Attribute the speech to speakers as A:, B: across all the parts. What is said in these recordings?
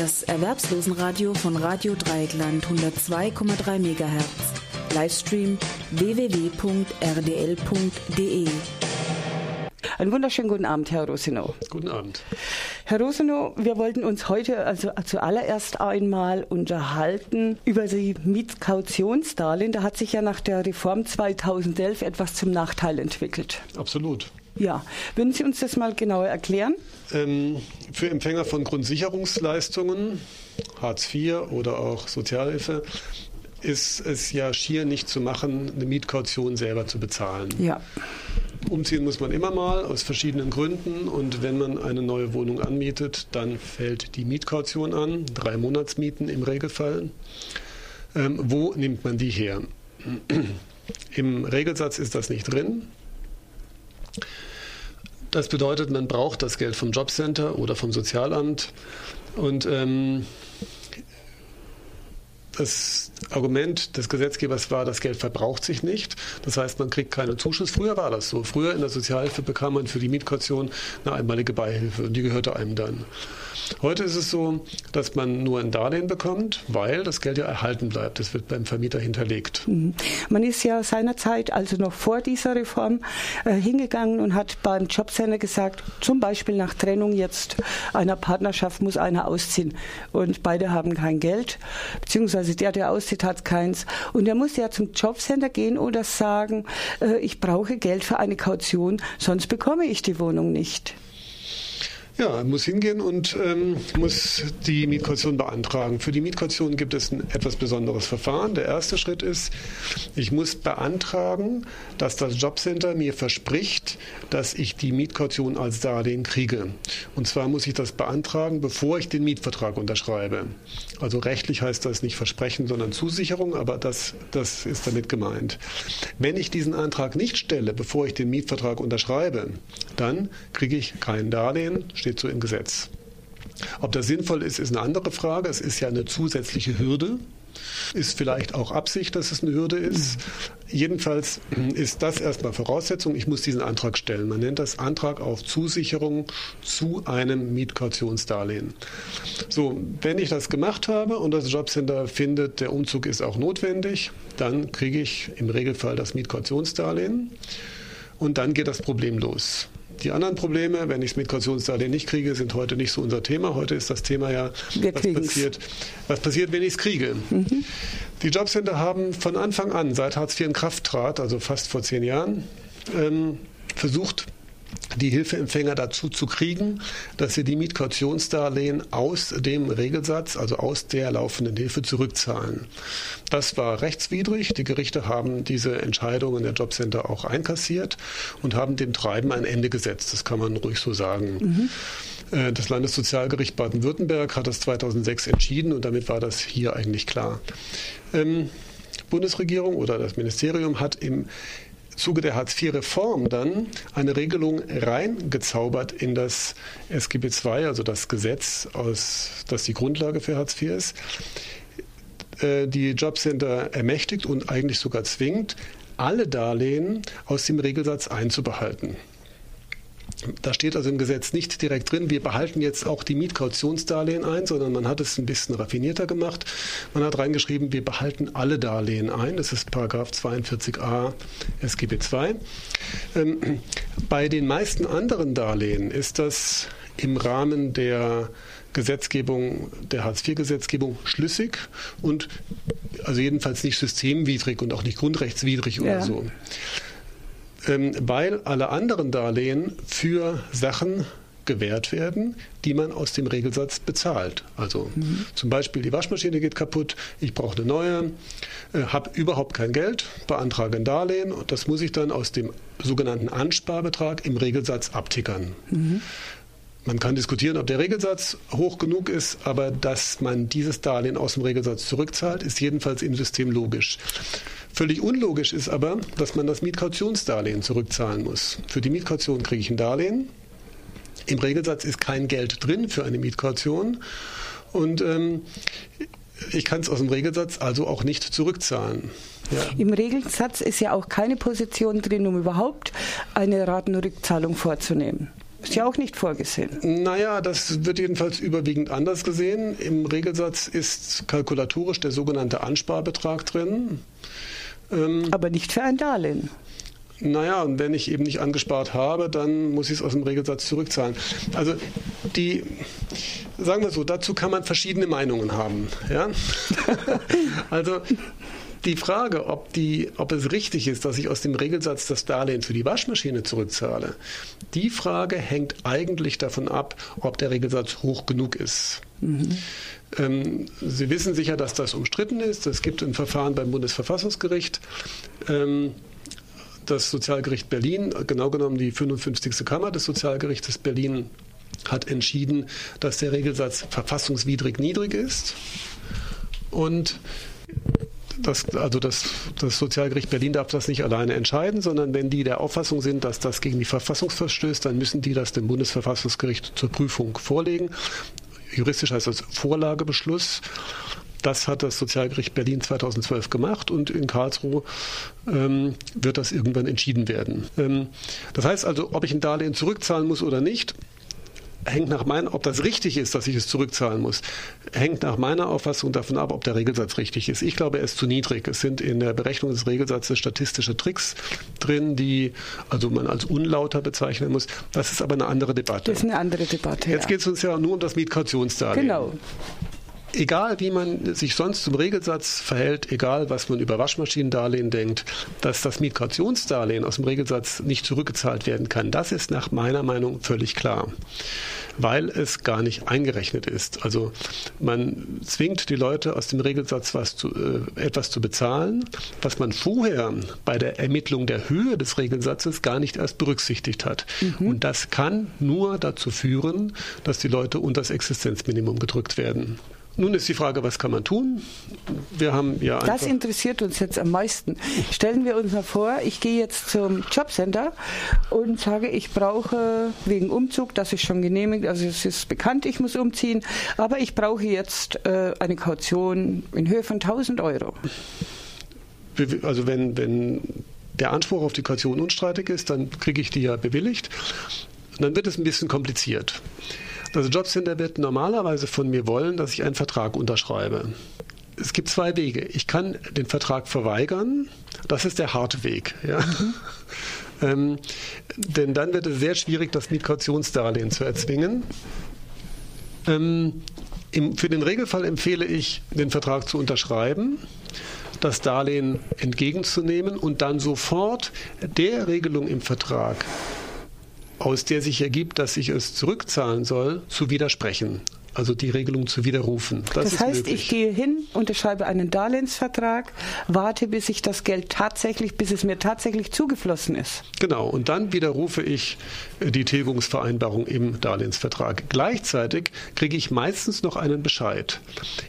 A: Das Erwerbslosenradio von Radio Dreieckland 102,3 MHz. Livestream www.rdl.de.
B: Einen wunderschönen guten Abend, Herr Rosino.
C: Guten Abend.
B: Herr Rosino, wir wollten uns heute also zuallererst einmal unterhalten über die Mietkautionsdarlehen. Da hat sich ja nach der Reform 2011 etwas zum Nachteil entwickelt.
C: Absolut.
B: Ja, würden Sie uns das mal genauer erklären?
C: Ähm, für Empfänger von Grundsicherungsleistungen, Hartz IV oder auch Sozialhilfe, ist es ja schier nicht zu machen, eine Mietkaution selber zu bezahlen.
B: Ja.
C: Umziehen muss man immer mal aus verschiedenen Gründen und wenn man eine neue Wohnung anmietet, dann fällt die Mietkaution an, drei Monatsmieten im Regelfall. Ähm, wo nimmt man die her? Im Regelsatz ist das nicht drin. Das bedeutet, man braucht das Geld vom Jobcenter oder vom Sozialamt. Und ähm, das Argument des Gesetzgebers war, das Geld verbraucht sich nicht. Das heißt, man kriegt keinen Zuschuss. Früher war das so. Früher in der Sozialhilfe bekam man für die Mietkaution eine einmalige Beihilfe und die gehörte einem dann. Heute ist es so, dass man nur ein Darlehen bekommt, weil das Geld ja erhalten bleibt. Das wird beim Vermieter hinterlegt.
B: Mhm. Man ist ja seinerzeit, also noch vor dieser Reform, äh, hingegangen und hat beim Jobcenter gesagt, zum Beispiel nach Trennung jetzt einer Partnerschaft muss einer ausziehen und beide haben kein Geld, beziehungsweise der, der auszieht, hat keins. Und er muss ja zum Jobcenter gehen oder sagen, äh, ich brauche Geld für eine Kaution, sonst bekomme ich die Wohnung nicht.
C: Ja, muss hingehen und ähm, muss die Mietkaution beantragen. Für die Mietkaution gibt es ein etwas besonderes Verfahren. Der erste Schritt ist, ich muss beantragen, dass das Jobcenter mir verspricht, dass ich die Mietkaution als Darlehen kriege. Und zwar muss ich das beantragen, bevor ich den Mietvertrag unterschreibe. Also rechtlich heißt das nicht Versprechen, sondern Zusicherung, aber das, das ist damit gemeint. Wenn ich diesen Antrag nicht stelle, bevor ich den Mietvertrag unterschreibe, dann kriege ich kein Darlehen, steht so im Gesetz. Ob das sinnvoll ist, ist eine andere Frage. Es ist ja eine zusätzliche Hürde. Ist vielleicht auch Absicht, dass es eine Hürde ist. Jedenfalls ist das erstmal Voraussetzung. Ich muss diesen Antrag stellen. Man nennt das Antrag auf Zusicherung zu einem Mietkautionsdarlehen. So, wenn ich das gemacht habe und das Jobcenter findet, der Umzug ist auch notwendig, dann kriege ich im Regelfall das Mietkautionsdarlehen und dann geht das Problem los. Die anderen Probleme, wenn ich das Migrationsdarlehen nicht kriege, sind heute nicht so unser Thema. Heute ist das Thema ja, was passiert, was passiert, wenn ich es kriege. Mhm. Die Jobcenter haben von Anfang an, seit Hartz IV in Kraft trat, also fast vor zehn Jahren, ähm, versucht, die Hilfeempfänger dazu zu kriegen, dass sie die Mietkautionsdarlehen aus dem Regelsatz, also aus der laufenden Hilfe zurückzahlen. Das war rechtswidrig. Die Gerichte haben diese Entscheidungen der Jobcenter auch einkassiert und haben dem Treiben ein Ende gesetzt. Das kann man ruhig so sagen. Mhm. Das Landessozialgericht Baden-Württemberg hat das 2006 entschieden und damit war das hier eigentlich klar. Ähm, Bundesregierung oder das Ministerium hat im Zuge der Hartz-IV-Reform dann eine Regelung reingezaubert in das SGB II, also das Gesetz, aus, das die Grundlage für Hartz IV ist, äh, die Jobcenter ermächtigt und eigentlich sogar zwingt, alle Darlehen aus dem Regelsatz einzubehalten. Da steht also im Gesetz nicht direkt drin, wir behalten jetzt auch die Mietkautionsdarlehen ein, sondern man hat es ein bisschen raffinierter gemacht. Man hat reingeschrieben, wir behalten alle Darlehen ein. Das ist Paragraph 42a SGB II. Ähm, bei den meisten anderen Darlehen ist das im Rahmen der Gesetzgebung, der Hartz-IV-Gesetzgebung schlüssig und also jedenfalls nicht systemwidrig und auch nicht grundrechtswidrig ja. oder so weil alle anderen Darlehen für Sachen gewährt werden, die man aus dem Regelsatz bezahlt. Also mhm. zum Beispiel die Waschmaschine geht kaputt, ich brauche eine neue, äh, habe überhaupt kein Geld, beantrage ein Darlehen und das muss ich dann aus dem sogenannten Ansparbetrag im Regelsatz abtickern. Mhm. Man kann diskutieren, ob der Regelsatz hoch genug ist, aber dass man dieses Darlehen aus dem Regelsatz zurückzahlt, ist jedenfalls im System logisch. Völlig unlogisch ist aber, dass man das Mietkautionsdarlehen zurückzahlen muss. Für die Mietkaution kriege ich ein Darlehen. Im Regelsatz ist kein Geld drin für eine Mietkaution. Und ähm, ich kann es aus dem Regelsatz also auch nicht zurückzahlen.
B: Ja. Im Regelsatz ist ja auch keine Position drin, um überhaupt eine Ratenrückzahlung vorzunehmen. Ist ja auch nicht vorgesehen.
C: Naja, das wird jedenfalls überwiegend anders gesehen. Im Regelsatz ist kalkulatorisch der sogenannte Ansparbetrag drin.
B: Ähm, Aber nicht für ein Darlehen.
C: Naja, und wenn ich eben nicht angespart habe, dann muss ich es aus dem Regelsatz zurückzahlen. Also die, sagen wir so, dazu kann man verschiedene Meinungen haben. Ja? also die Frage, ob, die, ob es richtig ist, dass ich aus dem Regelsatz das Darlehen für die Waschmaschine zurückzahle, die Frage hängt eigentlich davon ab, ob der Regelsatz hoch genug ist. Mhm. Ähm, Sie wissen sicher, dass das umstritten ist. Es gibt ein Verfahren beim Bundesverfassungsgericht. Ähm, das Sozialgericht Berlin, genau genommen die 55. Kammer des Sozialgerichtes Berlin, hat entschieden, dass der Regelsatz verfassungswidrig niedrig ist. Und das, also das, das Sozialgericht Berlin darf das nicht alleine entscheiden, sondern wenn die der Auffassung sind, dass das gegen die Verfassung verstößt, dann müssen die das dem Bundesverfassungsgericht zur Prüfung vorlegen. Juristisch heißt das Vorlagebeschluss. Das hat das Sozialgericht Berlin 2012 gemacht und in Karlsruhe ähm, wird das irgendwann entschieden werden. Ähm, das heißt also, ob ich ein Darlehen zurückzahlen muss oder nicht, hängt nach meiner, ob das richtig ist, dass ich es zurückzahlen muss, hängt nach meiner Auffassung davon ab, ob der Regelsatz richtig ist. Ich glaube, er ist zu niedrig. Es sind in der Berechnung des Regelsatzes statistische Tricks drin, die also man als unlauter bezeichnen muss. Das ist aber eine andere Debatte.
B: Das ist eine andere Debatte.
C: Jetzt ja. geht es uns ja nur um das Mietkautionsdarlehen.
B: Genau
C: egal wie man sich sonst zum Regelsatz verhält, egal was man über Waschmaschinendarlehen denkt, dass das Migrationsdarlehen aus dem Regelsatz nicht zurückgezahlt werden kann, das ist nach meiner Meinung völlig klar, weil es gar nicht eingerechnet ist. Also man zwingt die Leute aus dem Regelsatz zu, äh, etwas zu bezahlen, was man vorher bei der Ermittlung der Höhe des Regelsatzes gar nicht erst berücksichtigt hat. Mhm. Und das kann nur dazu führen, dass die Leute unter das Existenzminimum gedrückt werden. Nun ist die Frage, was kann man tun? Wir haben ja
B: Das interessiert uns jetzt am meisten. Stellen wir uns mal vor, ich gehe jetzt zum Jobcenter und sage, ich brauche wegen Umzug, das ist schon genehmigt, also es ist bekannt, ich muss umziehen, aber ich brauche jetzt äh, eine Kaution in Höhe von 1000 Euro.
C: Also wenn, wenn der Anspruch auf die Kaution unstreitig ist, dann kriege ich die ja bewilligt. Und dann wird es ein bisschen kompliziert. Das Jobcenter wird normalerweise von mir wollen, dass ich einen Vertrag unterschreibe. Es gibt zwei Wege. Ich kann den Vertrag verweigern. Das ist der harte Weg. Ja. Mhm. ähm, denn dann wird es sehr schwierig, das Migrationsdarlehen zu erzwingen. Ähm, im, für den Regelfall empfehle ich, den Vertrag zu unterschreiben das Darlehen entgegenzunehmen und dann sofort der Regelung im Vertrag, aus der sich ergibt, dass ich es zurückzahlen soll, zu widersprechen. Also die Regelung zu widerrufen.
B: Das, das heißt, ich gehe hin, unterschreibe einen Darlehensvertrag, warte, bis ich das Geld tatsächlich, bis es mir tatsächlich zugeflossen ist.
C: Genau, und dann widerrufe ich äh, die Tilgungsvereinbarung im Darlehensvertrag. Gleichzeitig kriege ich meistens noch einen Bescheid.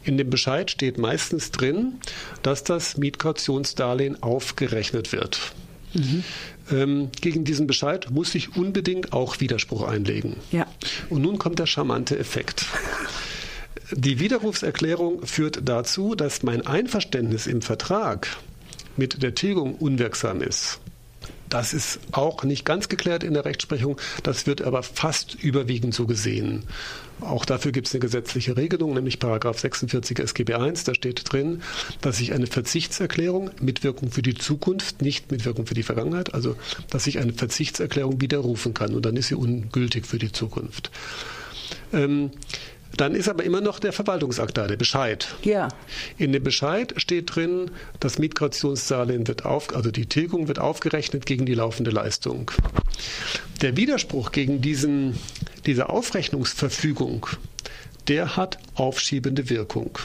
C: In dem Bescheid steht meistens drin, dass das Mietkautionsdarlehen aufgerechnet wird. Mhm. Ähm, gegen diesen Bescheid muss ich unbedingt auch Widerspruch einlegen.
B: Ja.
C: Und nun kommt der charmante Effekt. Die Widerrufserklärung führt dazu, dass mein Einverständnis im Vertrag mit der Tilgung unwirksam ist. Das ist auch nicht ganz geklärt in der Rechtsprechung, das wird aber fast überwiegend so gesehen. Auch dafür gibt es eine gesetzliche Regelung, nämlich Paragraph 46 SGB I. Da steht drin, dass ich eine Verzichtserklärung mit Wirkung für die Zukunft, nicht mit Wirkung für die Vergangenheit, also dass ich eine Verzichtserklärung widerrufen kann und dann ist sie ungültig für die Zukunft. Ähm, dann ist aber immer noch der Verwaltungsakt da, der Bescheid.
B: Ja.
C: In dem Bescheid steht drin, das Mietkautionsdarlehen wird auf, also die Tilgung wird aufgerechnet gegen die laufende Leistung. Der Widerspruch gegen diesen, diese Aufrechnungsverfügung, der hat aufschiebende Wirkung.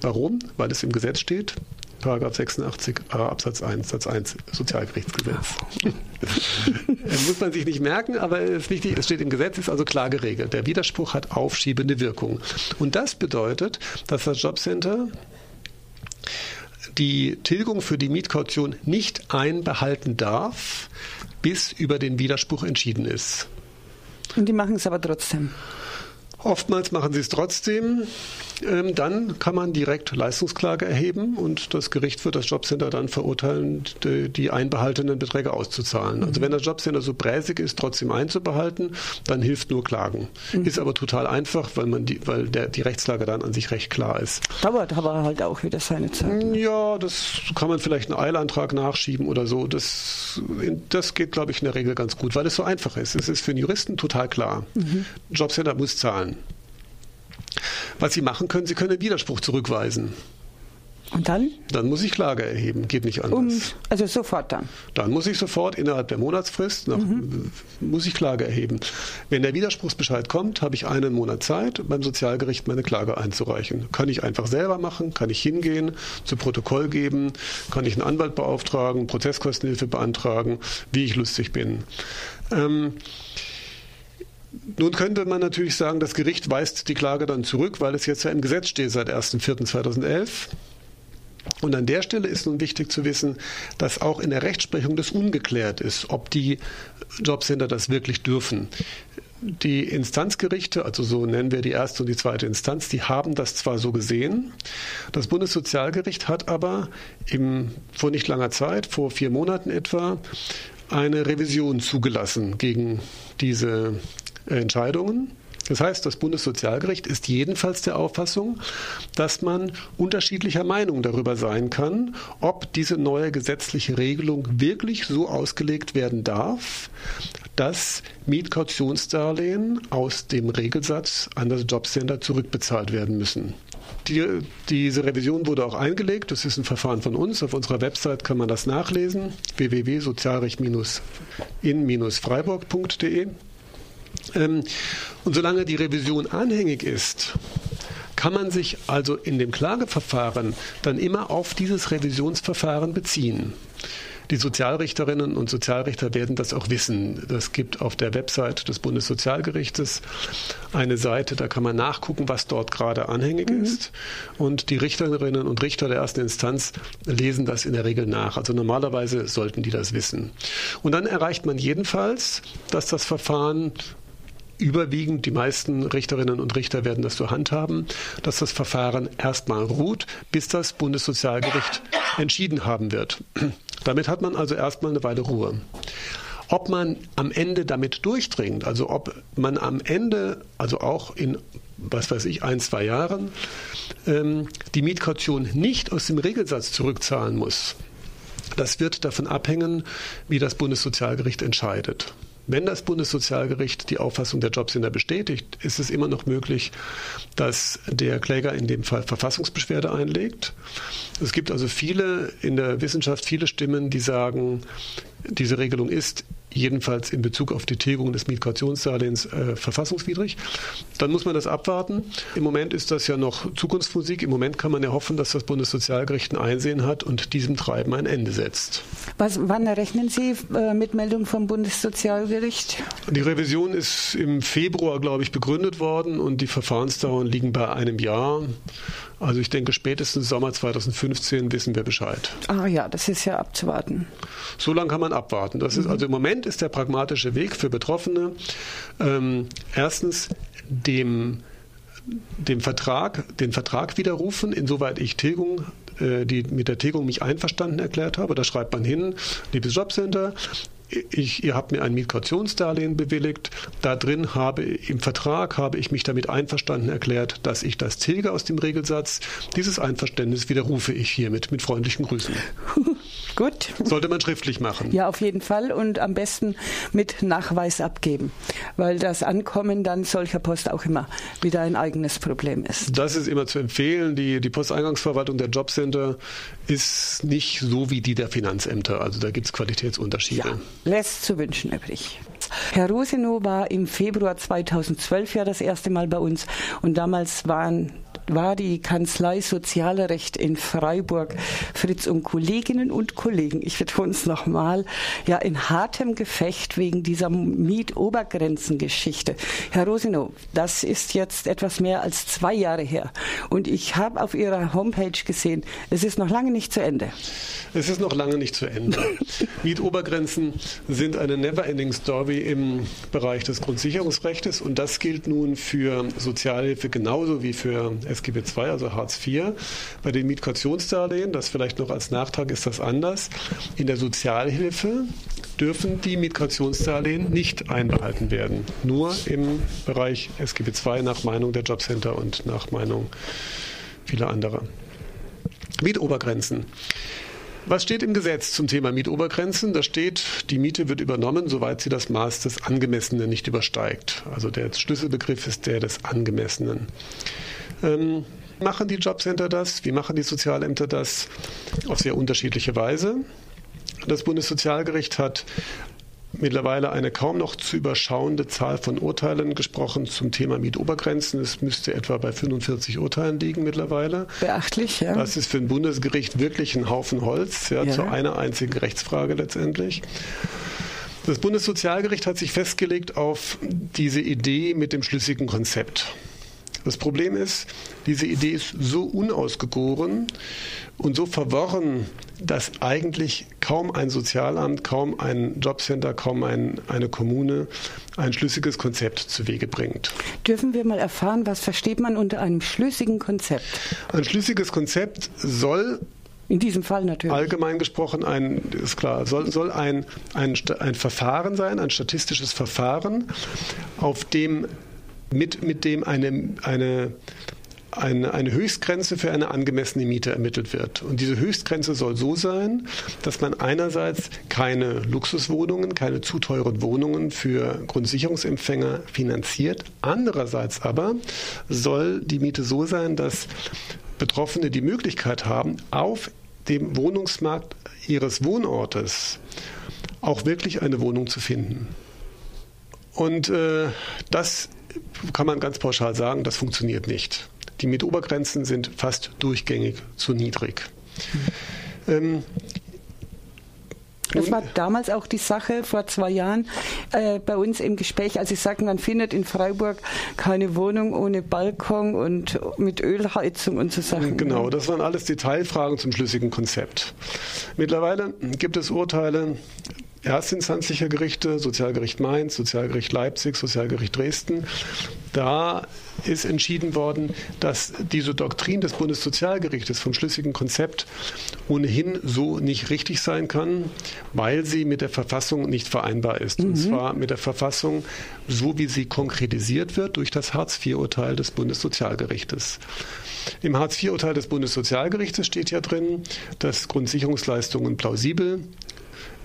C: Warum? Weil es im Gesetz steht, Paragraph 86 Absatz 1 Satz 1 Sozialgerichtsgesetz. muss man sich nicht merken, aber es ist wichtig, es steht im Gesetz, ist also klar geregelt. Der Widerspruch hat aufschiebende Wirkung. Und das bedeutet, dass das Jobcenter die Tilgung für die Mietkaution nicht einbehalten darf, bis über den Widerspruch entschieden ist.
B: Und die machen es aber trotzdem.
C: Oftmals machen sie es trotzdem. ähm, dann kann man direkt Leistungsklage erheben und das Gericht wird das Jobcenter dann verurteilen, die einbehaltenen Beträge auszuzahlen. Also wenn das Jobcenter so bräsig ist, trotzdem einzubehalten, dann hilft nur Klagen. Mhm. Ist aber total einfach, weil man die, weil der, die Rechtslage dann an sich recht klar ist.
B: Dauert aber halt auch wieder seine Zeit.
C: Ja, das kann man vielleicht einen Eilantrag nachschieben oder so. Das, das geht, glaube ich, in der Regel ganz gut, weil es so einfach ist. Es ist für einen Juristen total klar. Mhm. Jobcenter muss zahlen. Was Sie machen können, Sie können den Widerspruch zurückweisen.
B: Und dann?
C: Dann muss ich Klage erheben, geht nicht anders. Um,
B: also sofort dann?
C: Dann muss ich sofort innerhalb der Monatsfrist, nach, mhm. muss ich Klage erheben. Wenn der Widerspruchsbescheid kommt, habe ich einen Monat Zeit, beim Sozialgericht meine Klage einzureichen. Kann ich einfach selber machen, kann ich hingehen, zu Protokoll geben, kann ich einen Anwalt beauftragen, Prozesskostenhilfe beantragen, wie ich lustig bin. Ähm, nun könnte man natürlich sagen, das Gericht weist die Klage dann zurück, weil es jetzt ja im Gesetz steht seit 1.4.2011. Und an der Stelle ist nun wichtig zu wissen, dass auch in der Rechtsprechung das ungeklärt ist, ob die Jobcenter das wirklich dürfen. Die Instanzgerichte, also so nennen wir die erste und die zweite Instanz, die haben das zwar so gesehen. Das Bundessozialgericht hat aber im, vor nicht langer Zeit, vor vier Monaten etwa, eine Revision zugelassen gegen diese Entscheidungen. Das heißt, das Bundessozialgericht ist jedenfalls der Auffassung, dass man unterschiedlicher Meinung darüber sein kann, ob diese neue gesetzliche Regelung wirklich so ausgelegt werden darf, dass Mietkautionsdarlehen aus dem Regelsatz an das Jobcenter zurückbezahlt werden müssen. Die, diese Revision wurde auch eingelegt. Das ist ein Verfahren von uns. Auf unserer Website kann man das nachlesen. www.sozialrecht-in-freiburg.de. Ähm, und solange die Revision anhängig ist, kann man sich also in dem Klageverfahren dann immer auf dieses Revisionsverfahren beziehen. Die Sozialrichterinnen und Sozialrichter werden das auch wissen. Das gibt auf der Website des Bundessozialgerichtes eine Seite, da kann man nachgucken, was dort gerade anhängig mhm. ist. Und die Richterinnen und Richter der ersten Instanz lesen das in der Regel nach. Also normalerweise sollten die das wissen. Und dann erreicht man jedenfalls, dass das Verfahren überwiegend die meisten Richterinnen und Richter werden das so handhaben, dass das Verfahren erstmal ruht, bis das Bundessozialgericht entschieden haben wird. Damit hat man also erstmal eine Weile Ruhe. Ob man am Ende damit durchdringt, also ob man am Ende, also auch in, was weiß ich, ein, zwei Jahren, ähm, die Mietkaution nicht aus dem Regelsatz zurückzahlen muss, das wird davon abhängen, wie das Bundessozialgericht entscheidet. Wenn das Bundessozialgericht die Auffassung der Jobcenter bestätigt, ist es immer noch möglich, dass der Kläger in dem Fall Verfassungsbeschwerde einlegt. Es gibt also viele in der Wissenschaft viele Stimmen, die sagen, diese Regelung ist jedenfalls in Bezug auf die Tilgung des Migrationsdarlehens äh, verfassungswidrig. Dann muss man das abwarten. Im Moment ist das ja noch Zukunftsmusik. Im Moment kann man ja hoffen, dass das Bundessozialgericht ein Einsehen hat und diesem Treiben ein Ende setzt.
B: Was, wann rechnen Sie äh, mit Meldung vom Bundessozialgericht?
C: Die Revision ist im Februar, glaube ich, begründet worden und die Verfahrensdauern liegen bei einem Jahr. Also ich denke, spätestens Sommer 2015 wissen wir Bescheid.
B: Ah ja, das ist ja abzuwarten.
C: So lange kann man abwarten. Das ist, mhm. also im Moment ist der pragmatische Weg für Betroffene ähm, erstens dem, dem Vertrag, den Vertrag widerrufen, insoweit ich Tilgung äh, die mit der Tilgung mich einverstanden erklärt habe. Da schreibt man hin, liebes Jobcenter, ich, ihr habt mir ein Migrationsdarlehen bewilligt. Da drin habe im Vertrag habe ich mich damit einverstanden erklärt, dass ich das tilge aus dem Regelsatz. Dieses Einverständnis widerrufe ich hiermit mit freundlichen Grüßen.
B: Gut.
C: Sollte man schriftlich machen.
B: Ja, auf jeden Fall und am besten mit Nachweis abgeben, weil das Ankommen dann solcher Post auch immer wieder ein eigenes Problem ist.
C: Das ist immer zu empfehlen. Die, die Posteingangsverwaltung der Jobcenter ist nicht so wie die der Finanzämter. Also da gibt es Qualitätsunterschiede. Ja
B: lässt zu wünschen übrig. Herr Rosenow war im Februar 2012 ja das erste Mal bei uns und damals waren war die Kanzlei Soziale Recht in Freiburg, Fritz und Kolleginnen und Kollegen, ich betone es nochmal, ja in hartem Gefecht wegen dieser Mietobergrenzengeschichte. Herr Rosino, das ist jetzt etwas mehr als zwei Jahre her und ich habe auf Ihrer Homepage gesehen, es ist noch lange nicht zu Ende.
C: Es ist noch lange nicht zu Ende. Mietobergrenzen sind eine never-ending Story im Bereich des Grundsicherungsrechts und das gilt nun für Sozialhilfe genauso wie für SGB II, also Hartz IV. Bei den Mietkautionsdarlehen, das vielleicht noch als Nachtrag ist das anders. In der Sozialhilfe dürfen die Migrationsdarlehen nicht einbehalten werden. Nur im Bereich SGB II nach Meinung der Jobcenter und nach Meinung vieler anderer. Mietobergrenzen. Was steht im Gesetz zum Thema Mietobergrenzen? Da steht, die Miete wird übernommen, soweit sie das Maß des Angemessenen nicht übersteigt. Also der Schlüsselbegriff ist der des Angemessenen. Ähm, machen die Jobcenter das? Wie machen die Sozialämter das? Auf sehr unterschiedliche Weise. Das Bundessozialgericht hat mittlerweile eine kaum noch zu überschauende Zahl von Urteilen gesprochen zum Thema Mietobergrenzen. Es müsste etwa bei 45 Urteilen liegen mittlerweile.
B: Beachtlich, ja.
C: Das ist für ein Bundesgericht wirklich ein Haufen Holz, ja, ja. zu einer einzigen Rechtsfrage letztendlich. Das Bundessozialgericht hat sich festgelegt auf diese Idee mit dem schlüssigen Konzept. Das Problem ist, diese Idee ist so unausgegoren und so verworren, dass eigentlich kaum ein Sozialamt, kaum ein Jobcenter, kaum ein, eine Kommune ein schlüssiges Konzept zu Wege bringt.
B: Dürfen wir mal erfahren, was versteht man unter einem schlüssigen Konzept?
C: Ein schlüssiges Konzept soll
B: in diesem Fall natürlich.
C: Allgemein gesprochen, ein, ist klar, soll, soll ein, ein, ein Verfahren sein, ein statistisches Verfahren, auf dem mit, mit dem eine, eine, eine, eine Höchstgrenze für eine angemessene Miete ermittelt wird. Und diese Höchstgrenze soll so sein, dass man einerseits keine Luxuswohnungen, keine zu teuren Wohnungen für Grundsicherungsempfänger finanziert. Andererseits aber soll die Miete so sein, dass Betroffene die Möglichkeit haben, auf dem Wohnungsmarkt ihres Wohnortes auch wirklich eine Wohnung zu finden. Und äh, das kann man ganz pauschal sagen, das funktioniert nicht. Die Mietobergrenzen sind fast durchgängig zu niedrig.
B: Mhm. Ähm, das war damals auch die Sache vor zwei Jahren äh, bei uns im Gespräch, als Sie sagten, man findet in Freiburg keine Wohnung ohne Balkon und mit Ölheizung und so Sachen.
C: Genau, das waren alles Detailfragen zum schlüssigen Konzept. Mittlerweile gibt es Urteile erstinstanzlicher Gerichte, Sozialgericht Mainz, Sozialgericht Leipzig, Sozialgericht Dresden. Da ist entschieden worden, dass diese Doktrin des Bundessozialgerichtes vom schlüssigen Konzept ohnehin so nicht richtig sein kann, weil sie mit der Verfassung nicht vereinbar ist. Mhm. Und zwar mit der Verfassung, so wie sie konkretisiert wird durch das Hartz-IV-Urteil des Bundessozialgerichtes. Im Hartz-IV-Urteil des Bundessozialgerichtes steht ja drin, dass Grundsicherungsleistungen plausibel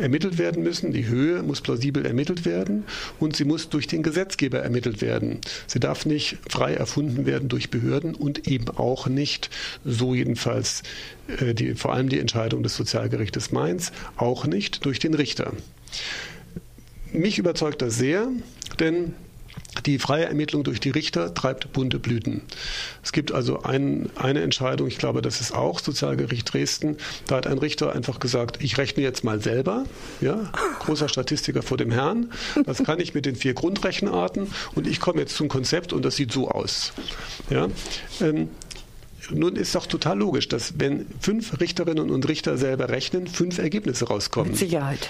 C: ermittelt werden müssen. Die Höhe muss plausibel ermittelt werden und sie muss durch den Gesetzgeber ermittelt werden. Sie darf nicht frei erfunden werden durch Behörden und eben auch nicht, so jedenfalls äh, die, vor allem die Entscheidung des Sozialgerichtes Mainz, auch nicht durch den Richter. Mich überzeugt das sehr, denn die freie Ermittlung durch die Richter treibt bunte Blüten. Es gibt also ein, eine Entscheidung, ich glaube, das ist auch Sozialgericht Dresden. Da hat ein Richter einfach gesagt, ich rechne jetzt mal selber. Ja, großer Statistiker vor dem Herrn. Das kann ich mit den vier Grundrechenarten und ich komme jetzt zum Konzept und das sieht so aus. Ja, ähm, nun ist doch total logisch, dass wenn fünf Richterinnen und Richter selber rechnen, fünf Ergebnisse rauskommen.
B: Mit Sicherheit.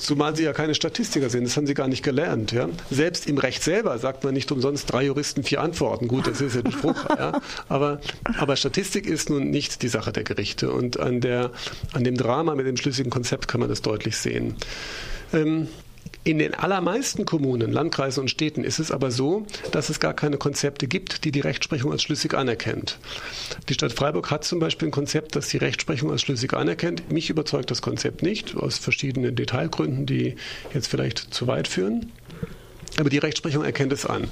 C: Zumal sie ja keine Statistiker sind, das haben sie gar nicht gelernt. Ja? Selbst im Recht selber sagt man nicht umsonst drei Juristen, vier Antworten. Gut, das ist ja ein Spruch. ja? aber, aber Statistik ist nun nicht die Sache der Gerichte. Und an, der, an dem Drama mit dem schlüssigen Konzept kann man das deutlich sehen. Ähm, in den allermeisten Kommunen, Landkreisen und Städten ist es aber so, dass es gar keine Konzepte gibt, die die Rechtsprechung als schlüssig anerkennt. Die Stadt Freiburg hat zum Beispiel ein Konzept, das die Rechtsprechung als schlüssig anerkennt. Mich überzeugt das Konzept nicht, aus verschiedenen Detailgründen, die jetzt vielleicht zu weit führen. Aber die Rechtsprechung erkennt es an.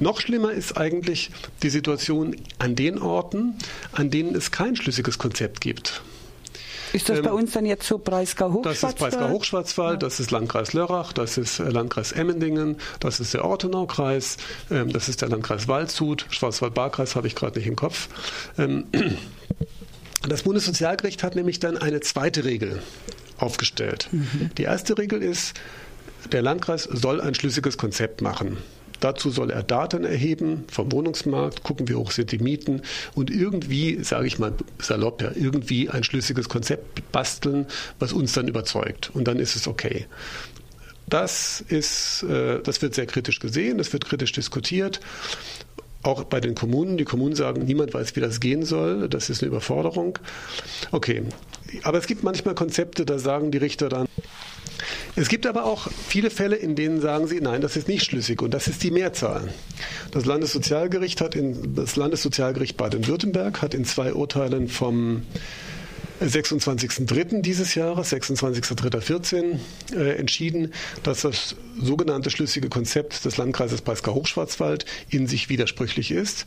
C: Noch schlimmer ist eigentlich die Situation an den Orten, an denen es kein schlüssiges Konzept gibt.
B: Ist das ähm, bei uns dann jetzt so Breisgau-Hochschwarzwald?
C: Das ist Breisgau-Hochschwarzwald, ja. das ist Landkreis Lörrach, das ist äh, Landkreis Emmendingen, das ist der Ortenau-Kreis, ähm, das ist der Landkreis Waldshut, Schwarzwald-Baar-Kreis habe ich gerade nicht im Kopf. Ähm, das Bundessozialgericht hat nämlich dann eine zweite Regel aufgestellt. Mhm. Die erste Regel ist, der Landkreis soll ein schlüssiges Konzept machen. Dazu soll er Daten erheben vom Wohnungsmarkt, gucken, wie hoch sind die Mieten und irgendwie, sage ich mal salopp, ja, irgendwie ein schlüssiges Konzept basteln, was uns dann überzeugt. Und dann ist es okay. Das ist, äh, das wird sehr kritisch gesehen, das wird kritisch diskutiert. auch bei den Kommunen. Die Kommunen sagen, niemand weiß, wie das gehen soll. Das ist eine Überforderung. Okay. Aber es gibt manchmal Konzepte, da sagen die Richter dann, es gibt aber auch viele Fälle, in denen sagen sie, nein, das ist nicht schlüssig und das ist die Mehrzahl. Das Landessozialgericht hat in, das Landessozialgericht Baden-Württemberg hat in zwei Urteilen vom 26.03. dieses Jahres, 26.03.14, äh, entschieden, dass das sogenannte schlüssige Konzept des Landkreises Breisgau-Hochschwarzwald in sich widersprüchlich ist.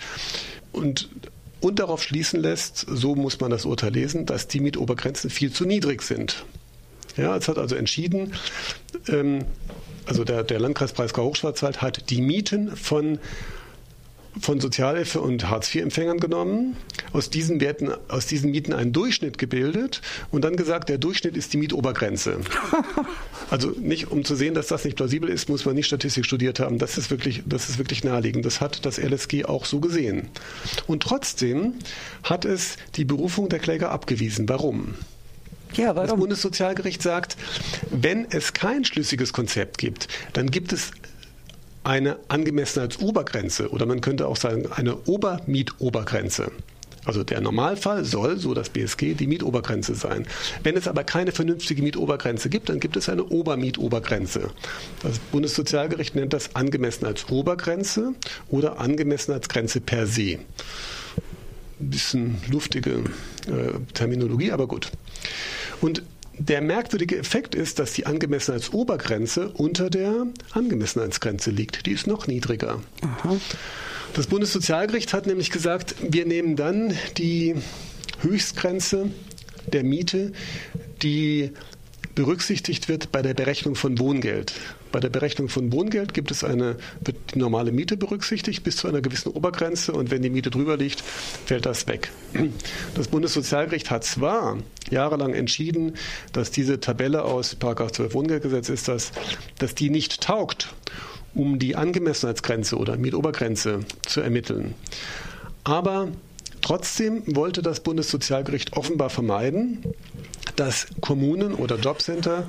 C: Und und darauf schließen lässt, so muss man das Urteil lesen, dass die Mietobergrenzen viel zu niedrig sind. Ja, es hat also entschieden, ähm, also der, der Landkreis Breisgau-Hochschwarzwald hat die Mieten von von Sozialhilfe und Hartz-IV-Empfängern genommen, aus diesen Werten, aus diesen Mieten einen Durchschnitt gebildet und dann gesagt, der Durchschnitt ist die Mietobergrenze. Also nicht, um zu sehen, dass das nicht plausibel ist, muss man nicht Statistik studiert haben. Das ist wirklich, das ist wirklich naheliegend. Das hat das LSG auch so gesehen. Und trotzdem hat es die Berufung der Kläger abgewiesen. Warum? Ja, warum? Das Bundessozialgericht sagt, wenn es kein schlüssiges Konzept gibt, dann gibt es eine Angemessenheitsobergrenze oder man könnte auch sagen eine Obermietobergrenze. Also der Normalfall soll, so das BSG, die Mietobergrenze sein. Wenn es aber keine vernünftige Mietobergrenze gibt, dann gibt es eine Obermietobergrenze. Das Bundessozialgericht nennt das Angemessenheitsobergrenze oder Angemessenheitsgrenze per se. Ein bisschen luftige äh, Terminologie, aber gut. Und der merkwürdige Effekt ist, dass die Angemessenheitsobergrenze unter der Angemessenheitsgrenze liegt. Die ist noch niedriger. Aha. Das Bundessozialgericht hat nämlich gesagt, wir nehmen dann die Höchstgrenze der Miete, die berücksichtigt wird bei der Berechnung von Wohngeld. Bei der Berechnung von Wohngeld gibt es eine, wird die normale Miete berücksichtigt bis zu einer gewissen Obergrenze und wenn die Miete drüber liegt, fällt das weg. Das Bundessozialgericht hat zwar jahrelang entschieden, dass diese Tabelle aus 12 Wohngeldgesetz ist, dass, dass die nicht taugt, um die Angemessenheitsgrenze oder Mietobergrenze zu ermitteln. Aber trotzdem wollte das Bundessozialgericht offenbar vermeiden, dass Kommunen oder Jobcenter,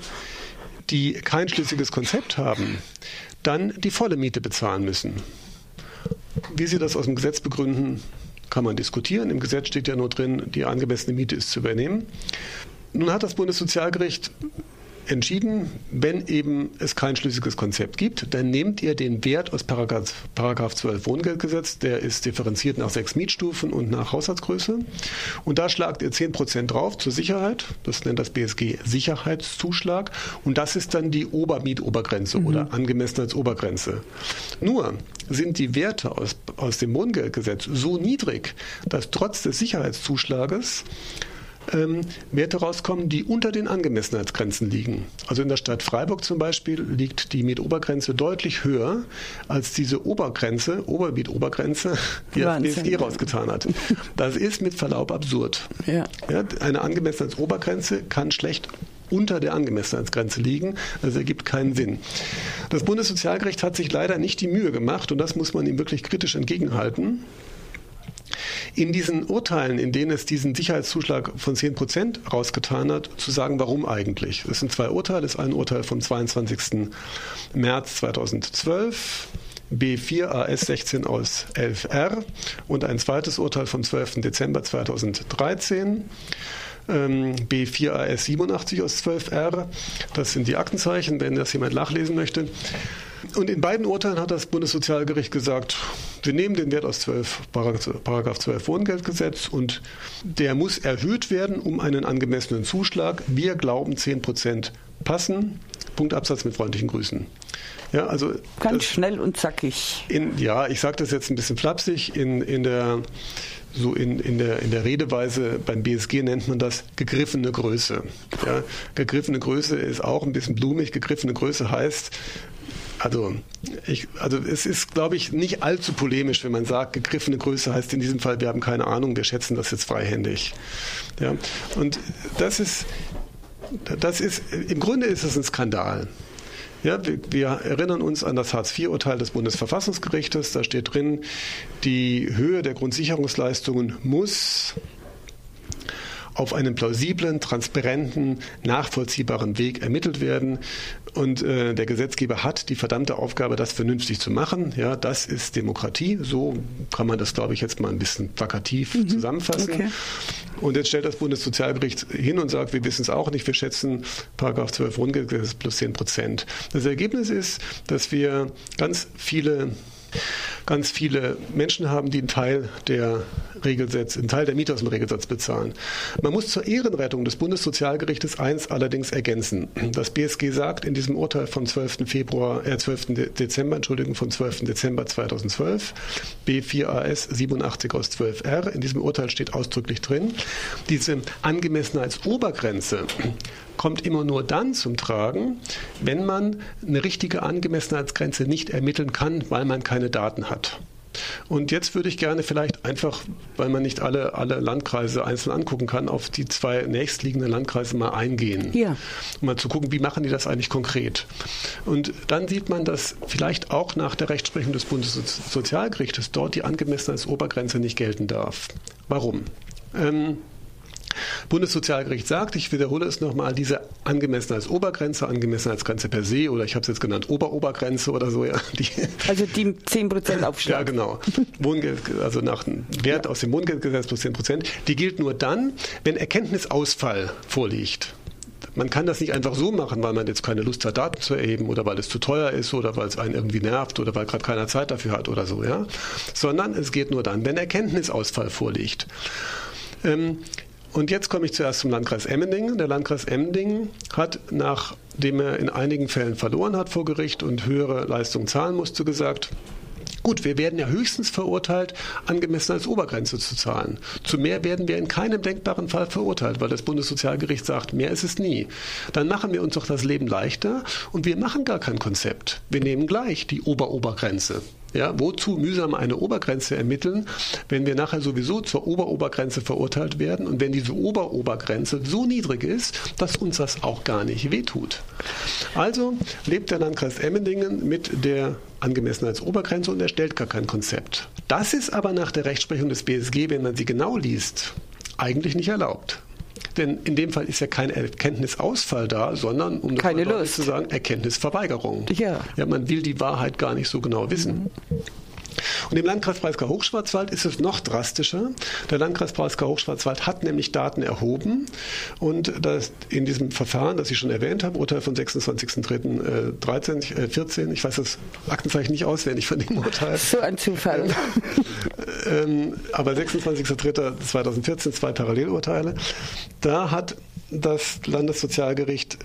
C: die kein schlüssiges Konzept haben, dann die volle Miete bezahlen müssen. Wie sie das aus dem Gesetz begründen, kann man diskutieren. Im Gesetz steht ja nur drin, die angemessene Miete ist zu übernehmen. Nun hat das Bundessozialgericht entschieden, wenn eben es kein schlüssiges Konzept gibt, dann nehmt ihr den Wert aus Paragraph, Paragraph 12 Wohngeldgesetz, der ist differenziert nach sechs Mietstufen und nach Haushaltsgröße. Und da schlagt ihr 10 Prozent drauf zur Sicherheit. Das nennt das BSG Sicherheitszuschlag. Und das ist dann die Obermietobergrenze mhm. oder Angemessenheitsobergrenze. Nur sind die Werte aus, aus dem Wohngeldgesetz so niedrig, dass trotz des Sicherheitszuschlages ähm, Werte rauskommen, die unter den Angemessenheitsgrenzen liegen. Also in der Stadt Freiburg zum Beispiel liegt die Mietobergrenze deutlich höher als diese Obergrenze, Obermietobergrenze, die das BSG rausgetan hat. Das ist mit Verlaub absurd. Ja. Ja, eine Angemessenheitsobergrenze kann schlecht unter der Angemessenheitsgrenze liegen. Also ergibt keinen Sinn. Das Bundessozialgericht hat sich leider nicht die Mühe gemacht, und das muss man ihm wirklich kritisch entgegenhalten, in diesen Urteilen, in denen es diesen Sicherheitszuschlag von 10 Prozent rausgetan hat, zu sagen, warum eigentlich. Es sind zwei Urteile. Das ist ein Urteil vom 22. März 2012. B4 AS 16 aus 11R und ein zweites Urteil vom 12. Dezember 2013. B4 AS 87 aus 12R. Das sind die Aktenzeichen, wenn das jemand nachlesen möchte. Und in beiden Urteilen hat das Bundessozialgericht gesagt, wir nehmen den Wert aus 12, Paragraph 12 Wohngeldgesetz und der muss erhöht werden um einen angemessenen Zuschlag. Wir glauben 10 Prozent passen. Punktabsatz mit freundlichen Grüßen.
B: Ja, also Ganz schnell und zackig.
C: In, ja, ich sage das jetzt ein bisschen flapsig. In, in der so in, in, der, in der Redeweise beim BSG nennt man das gegriffene Größe. Ja, gegriffene Größe ist auch ein bisschen blumig. Gegriffene Größe heißt, also, ich, also es ist, glaube ich, nicht allzu polemisch, wenn man sagt, gegriffene Größe heißt in diesem Fall, wir haben keine Ahnung, wir schätzen das jetzt freihändig. Ja, und das ist, das ist, im Grunde ist es ein Skandal. Ja, wir, wir, erinnern uns an das Hartz-IV-Urteil des Bundesverfassungsgerichtes. Da steht drin, die Höhe der Grundsicherungsleistungen muss auf einem plausiblen, transparenten, nachvollziehbaren Weg ermittelt werden. Und äh, der Gesetzgeber hat die verdammte Aufgabe, das vernünftig zu machen. Ja, das ist Demokratie. So kann man das, glaube ich, jetzt mal ein bisschen plakativ mhm. zusammenfassen. Okay. Und jetzt stellt das Bundessozialgericht hin und sagt, wir wissen es auch nicht, wir schätzen Paragraph 12 Grundgesetz plus 10 Prozent. Das Ergebnis ist, dass wir ganz viele ganz viele Menschen haben, die einen Teil der Regelsätze, einen Teil der Miete aus dem Regelsatz bezahlen. Man muss zur Ehrenrettung des Bundessozialgerichtes eins allerdings ergänzen. Das BSG sagt in diesem Urteil vom 12. Februar, äh, 12. Dezember, Entschuldigung, vom 12. Dezember 2012, B4AS 87 aus 12R, in diesem Urteil steht ausdrücklich drin, diese Angemessenheitsobergrenze kommt immer nur dann zum Tragen, wenn man eine richtige Angemessenheitsgrenze nicht ermitteln kann, weil man keine Daten hat. Und jetzt würde ich gerne vielleicht einfach, weil man nicht alle, alle Landkreise einzeln angucken kann, auf die zwei nächstliegenden Landkreise mal eingehen. Ja. Um mal zu gucken, wie machen die das eigentlich konkret. Und dann sieht man, dass vielleicht auch nach der Rechtsprechung des Bundessozialgerichtes dort die Angemessenheitsobergrenze nicht gelten darf. Warum? Ähm, Bundessozialgericht sagt, ich wiederhole es nochmal, diese Angemessenheitsobergrenze, Angemessenheitsgrenze per se oder ich habe es jetzt genannt Oberobergrenze oder so, ja.
B: Die, also die 10% Aufschlag.
C: Ja, genau. Wohngeld, also nach dem Wert ja. aus dem Wohngeldgesetz plus 10%, die gilt nur dann, wenn Erkenntnisausfall vorliegt. Man kann das nicht einfach so machen, weil man jetzt keine Lust hat, Daten zu erheben oder weil es zu teuer ist oder weil es einen irgendwie nervt oder weil gerade keiner Zeit dafür hat oder so, ja. Sondern es geht nur dann, wenn Erkenntnisausfall vorliegt. Ähm, und jetzt komme ich zuerst zum Landkreis Emmendingen. Der Landkreis Emmendingen hat, nachdem er in einigen Fällen verloren hat vor Gericht und höhere Leistungen zahlen musste, gesagt, Gut, wir werden ja höchstens verurteilt, angemessen als Obergrenze zu zahlen. Zu mehr werden wir in keinem denkbaren Fall verurteilt, weil das Bundessozialgericht sagt, mehr ist es nie. Dann machen wir uns doch das Leben leichter und wir machen gar kein Konzept. Wir nehmen gleich die Oberobergrenze. Ja, wozu mühsam eine Obergrenze ermitteln, wenn wir nachher sowieso zur Oberobergrenze verurteilt werden und wenn diese Oberobergrenze so niedrig ist, dass uns das auch gar nicht wehtut. Also lebt der Landkreis Emmendingen mit der Angemessenheitsobergrenze und erstellt gar kein Konzept. Das ist aber nach der Rechtsprechung des BSG, wenn man sie genau liest, eigentlich nicht erlaubt. Denn in dem Fall ist ja kein Erkenntnisausfall da, sondern,
B: um Keine Lust.
C: zu sagen, Erkenntnisverweigerung.
B: Ja.
C: ja. Man will die Wahrheit gar nicht so genau wissen. Mhm. Und im Landkreis Breisgau-Hochschwarzwald ist es noch drastischer. Der Landkreis Breisgau-Hochschwarzwald hat nämlich Daten erhoben und das in diesem Verfahren, das ich schon erwähnt habe, Urteil von 26.03.14, äh, 14, ich weiß das Aktenzeichen nicht auswendig von dem Urteil.
B: So ein Zufall.
C: ähm, aber 26.03.2014, zwei Parallelurteile, da hat das Landessozialgericht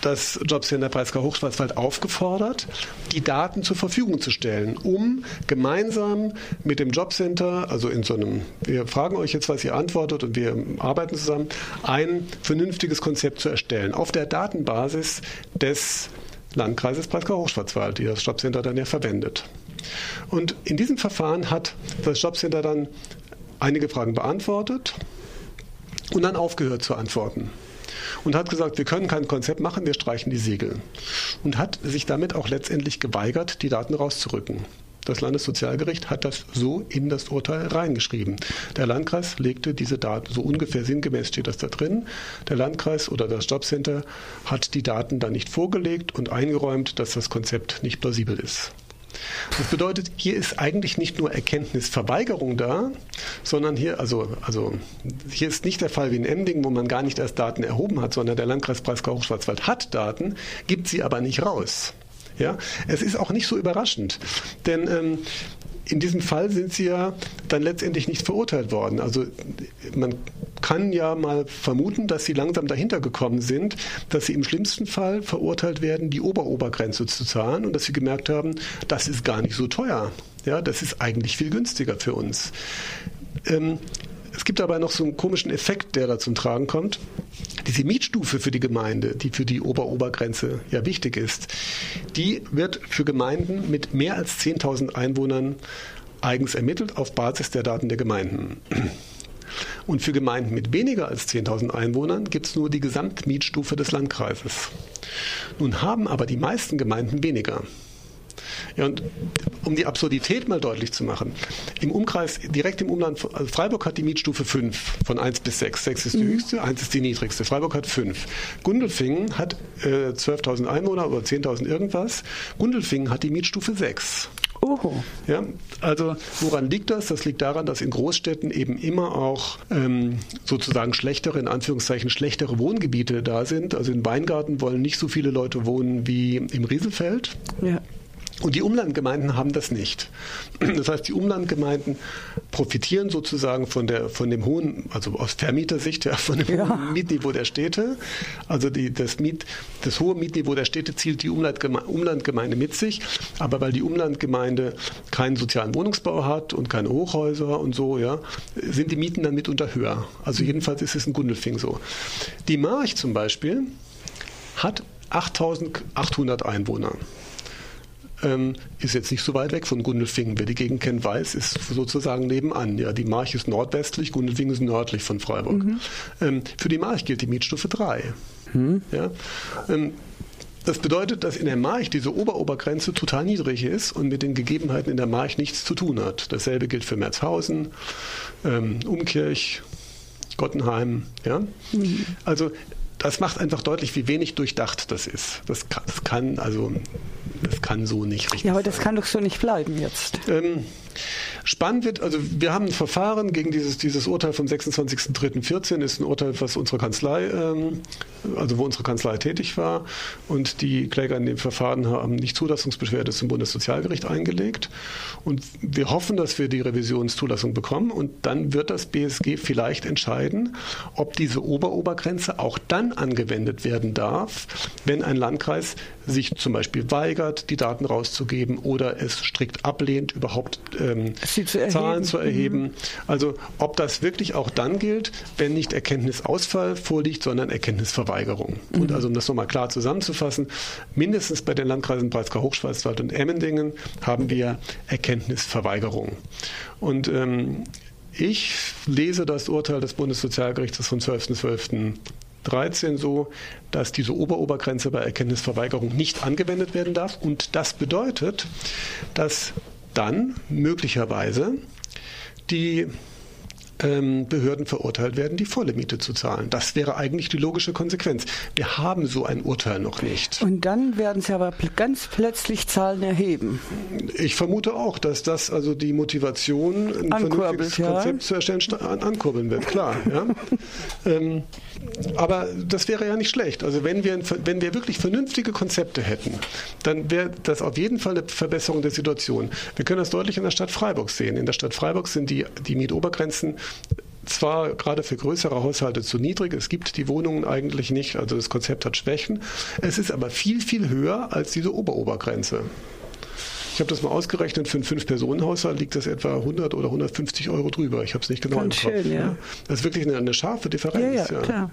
C: das Jobcenter Breisgau Hochschwarzwald aufgefordert, die Daten zur Verfügung zu stellen, um gemeinsam mit dem Jobcenter, also in so einem, wir fragen euch jetzt, was ihr antwortet und wir arbeiten zusammen, ein vernünftiges Konzept zu erstellen auf der Datenbasis des Landkreises Breisgau Hochschwarzwald, die das Jobcenter dann ja verwendet. Und in diesem Verfahren hat das Jobcenter dann einige Fragen beantwortet und dann aufgehört zu antworten und hat gesagt, wir können kein Konzept machen, wir streichen die Segel. Und hat sich damit auch letztendlich geweigert, die Daten rauszurücken. Das Landessozialgericht hat das so in das Urteil reingeschrieben. Der Landkreis legte diese Daten, so ungefähr sinngemäß steht das da drin. Der Landkreis oder das Jobcenter hat die Daten dann nicht vorgelegt und eingeräumt, dass das Konzept nicht plausibel ist. Das bedeutet, hier ist eigentlich nicht nur Erkenntnisverweigerung da, sondern hier, also, also hier ist nicht der Fall wie in Emding, wo man gar nicht erst Daten erhoben hat, sondern der Landkreis Breisgau-Schwarzwald hat Daten, gibt sie aber nicht raus. Ja, es ist auch nicht so überraschend, denn ähm, in diesem Fall sind sie ja dann letztendlich nicht verurteilt worden. Also man kann ja mal vermuten, dass sie langsam dahinter gekommen sind, dass sie im schlimmsten Fall verurteilt werden, die Oberobergrenze zu zahlen und dass sie gemerkt haben, das ist gar nicht so teuer. Ja, das ist eigentlich viel günstiger für uns. Ähm, es gibt aber noch so einen komischen Effekt, der da zum Tragen kommt. Diese Mietstufe für die Gemeinde, die für die Oberobergrenze ja wichtig ist, die wird für Gemeinden mit mehr als 10.000 Einwohnern eigens ermittelt auf Basis der Daten der Gemeinden. Und für Gemeinden mit weniger als 10.000 Einwohnern gibt es nur die Gesamtmietstufe des Landkreises. Nun haben aber die meisten Gemeinden weniger. Ja, und um die Absurdität mal deutlich zu machen, im Umkreis, direkt im Umland, also Freiburg hat die Mietstufe 5 von 1 bis 6. 6 ist die mhm. höchste, 1 ist die niedrigste. Freiburg hat 5. Gundelfingen hat äh, 12.000 Einwohner oder 10.000 irgendwas. Gundelfingen hat die Mietstufe 6.
B: Oho.
C: Ja, also woran liegt das? Das liegt daran, dass in Großstädten eben immer auch ähm, sozusagen schlechtere, in Anführungszeichen schlechtere Wohngebiete da sind. Also in Weingarten wollen nicht so viele Leute wohnen wie im Rieselfeld. Ja. Und die Umlandgemeinden haben das nicht. Das heißt, die Umlandgemeinden profitieren sozusagen von, der, von dem hohen, also aus Vermietersicht, ja, von dem ja. hohen Mietniveau der Städte. Also die, das, Miet, das hohe Mietniveau der Städte zielt die Umlandgeme Umlandgemeinde mit sich. Aber weil die Umlandgemeinde keinen sozialen Wohnungsbau hat und keine Hochhäuser und so, ja, sind die Mieten dann mitunter höher. Also jedenfalls ist es in Gundelfing so. Die March zum Beispiel hat 8800 Einwohner ähm, ist jetzt nicht so weit weg von Gundelfingen. Wer die Gegend kennt, weiß, ist sozusagen nebenan. Ja, die March ist nordwestlich, Gundelfingen ist nördlich von Freiburg. Mhm. Ähm, für die March gilt die Mietstufe 3. Mhm. Ja, ähm, das bedeutet, dass in der March diese Oberobergrenze total niedrig ist und mit den Gegebenheiten in der March nichts zu tun hat. Dasselbe gilt für Merzhausen, ähm, Umkirch, Gottenheim. Ja? Mhm. Also das macht einfach deutlich, wie wenig durchdacht das ist. Das kann, das kann also das kann so nicht richtig.
B: Ja, aber das kann doch so nicht bleiben jetzt. Ähm,
C: Spannend wird, also wir haben ein Verfahren gegen dieses, dieses Urteil vom 26.03.14, ist ein Urteil, was unsere Kanzlei, ähm, also wo unsere Kanzlei tätig war. Und die Kläger in dem Verfahren haben nicht Zulassungsbeschwerde zum Bundessozialgericht eingelegt. Und wir hoffen, dass wir die Revisionszulassung bekommen. Und dann wird das BSG vielleicht entscheiden, ob diese Oberobergrenze auch dann angewendet werden darf, wenn ein Landkreis sich zum Beispiel weigert, die Daten rauszugeben oder es strikt ablehnt, überhaupt ähm, zu Zahlen zu erheben. Mhm. Also ob das wirklich auch dann gilt, wenn nicht Erkenntnisausfall vorliegt, sondern Erkenntnisverweigerung. Mhm. Und also um das nochmal klar zusammenzufassen, mindestens bei den Landkreisen Breisgau, Hochschwarzwald und Emmendingen haben wir Erkenntnisverweigerung. Und ähm, ich lese das Urteil des Bundessozialgerichts vom 12.12. 13 so, dass diese Oberobergrenze bei Erkenntnisverweigerung nicht angewendet werden darf. Und das bedeutet, dass dann möglicherweise die ähm, Behörden verurteilt werden, die volle Miete zu zahlen. Das wäre eigentlich die logische Konsequenz. Wir haben so ein Urteil noch nicht.
B: Und dann werden sie aber ganz plötzlich Zahlen erheben.
C: Ich vermute auch, dass das also die Motivation, ein vernünftiges ja. Konzept zu erstellen, ankurbeln wird. Klar. Ja. ähm, aber das wäre ja nicht schlecht. Also wenn wir, wenn wir wirklich vernünftige Konzepte hätten, dann wäre das auf jeden Fall eine Verbesserung der Situation. Wir können das deutlich in der Stadt Freiburg sehen. In der Stadt Freiburg sind die, die Mietobergrenzen zwar gerade für größere Haushalte zu niedrig, es gibt die Wohnungen eigentlich nicht, also das Konzept hat Schwächen. Es ist aber viel, viel höher als diese Oberobergrenze. Ich habe das mal ausgerechnet, für einen Fünf-Personen-Haushalt liegt das etwa 100 oder 150 Euro drüber. Ich habe es nicht genau Ganz im Kopf. Schön, ja. Das ist wirklich eine, eine scharfe Differenz.
B: Ja, ja, klar.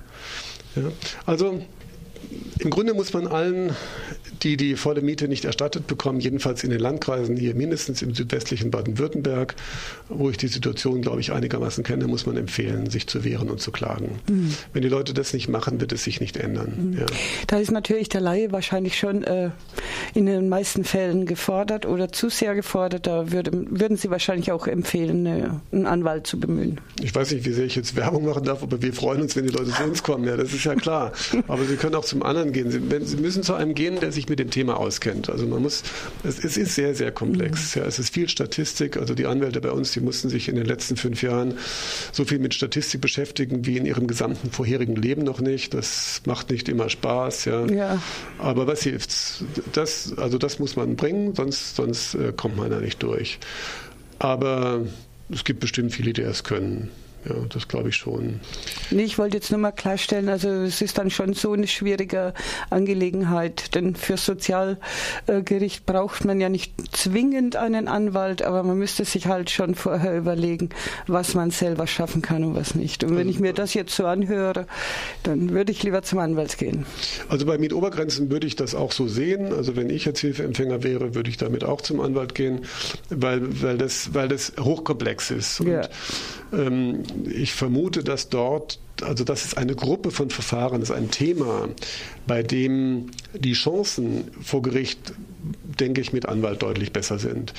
C: Ja. Also im Grunde muss man allen die die volle Miete nicht erstattet bekommen, jedenfalls in den Landkreisen hier mindestens im südwestlichen Baden-Württemberg, wo ich die Situation, glaube ich, einigermaßen kenne, muss man empfehlen, sich zu wehren und zu klagen. Mhm. Wenn die Leute das nicht machen, wird es sich nicht ändern.
B: Mhm. Ja. Da ist natürlich der Laie wahrscheinlich schon äh, in den meisten Fällen gefordert oder zu sehr gefordert. Da würde, würden Sie wahrscheinlich auch empfehlen, äh, einen Anwalt zu bemühen.
C: Ich weiß nicht, wie sehr ich jetzt Werbung machen darf, aber wir freuen uns, wenn die Leute zu uns kommen. Ja, das ist ja klar. Aber Sie können auch zum anderen gehen. Sie, wenn, Sie müssen zu einem gehen, der sich mit dem Thema auskennt. Also man muss, es, es ist sehr, sehr komplex. Mhm. Ja, es ist viel Statistik. Also die Anwälte bei uns, die mussten sich in den letzten fünf Jahren so viel mit Statistik beschäftigen wie in ihrem gesamten vorherigen Leben noch nicht. Das macht nicht immer Spaß. Ja. ja. Aber was hilft? Das, also das muss man bringen, sonst, sonst äh, kommt man da nicht durch. Aber es gibt bestimmt viele, die es können. Ja, das glaube ich schon.
B: Nee, ich wollte jetzt nur mal klarstellen, also es ist dann schon so eine schwierige Angelegenheit, denn für Sozialgericht braucht man ja nicht zwingend einen Anwalt, aber man müsste sich halt schon vorher überlegen, was man selber schaffen kann und was nicht. Und wenn ich mir das jetzt so anhöre, dann würde ich lieber zum Anwalt gehen.
C: Also bei Mietobergrenzen würde ich das auch so sehen. Also wenn ich jetzt Hilfeempfänger wäre, würde ich damit auch zum Anwalt gehen, weil, weil, das, weil das hochkomplex ist. Und, ja. ähm, ich vermute, dass dort also das ist eine Gruppe von Verfahren, das ist ein Thema, bei dem die Chancen vor Gericht, denke ich, mit Anwalt deutlich besser sind.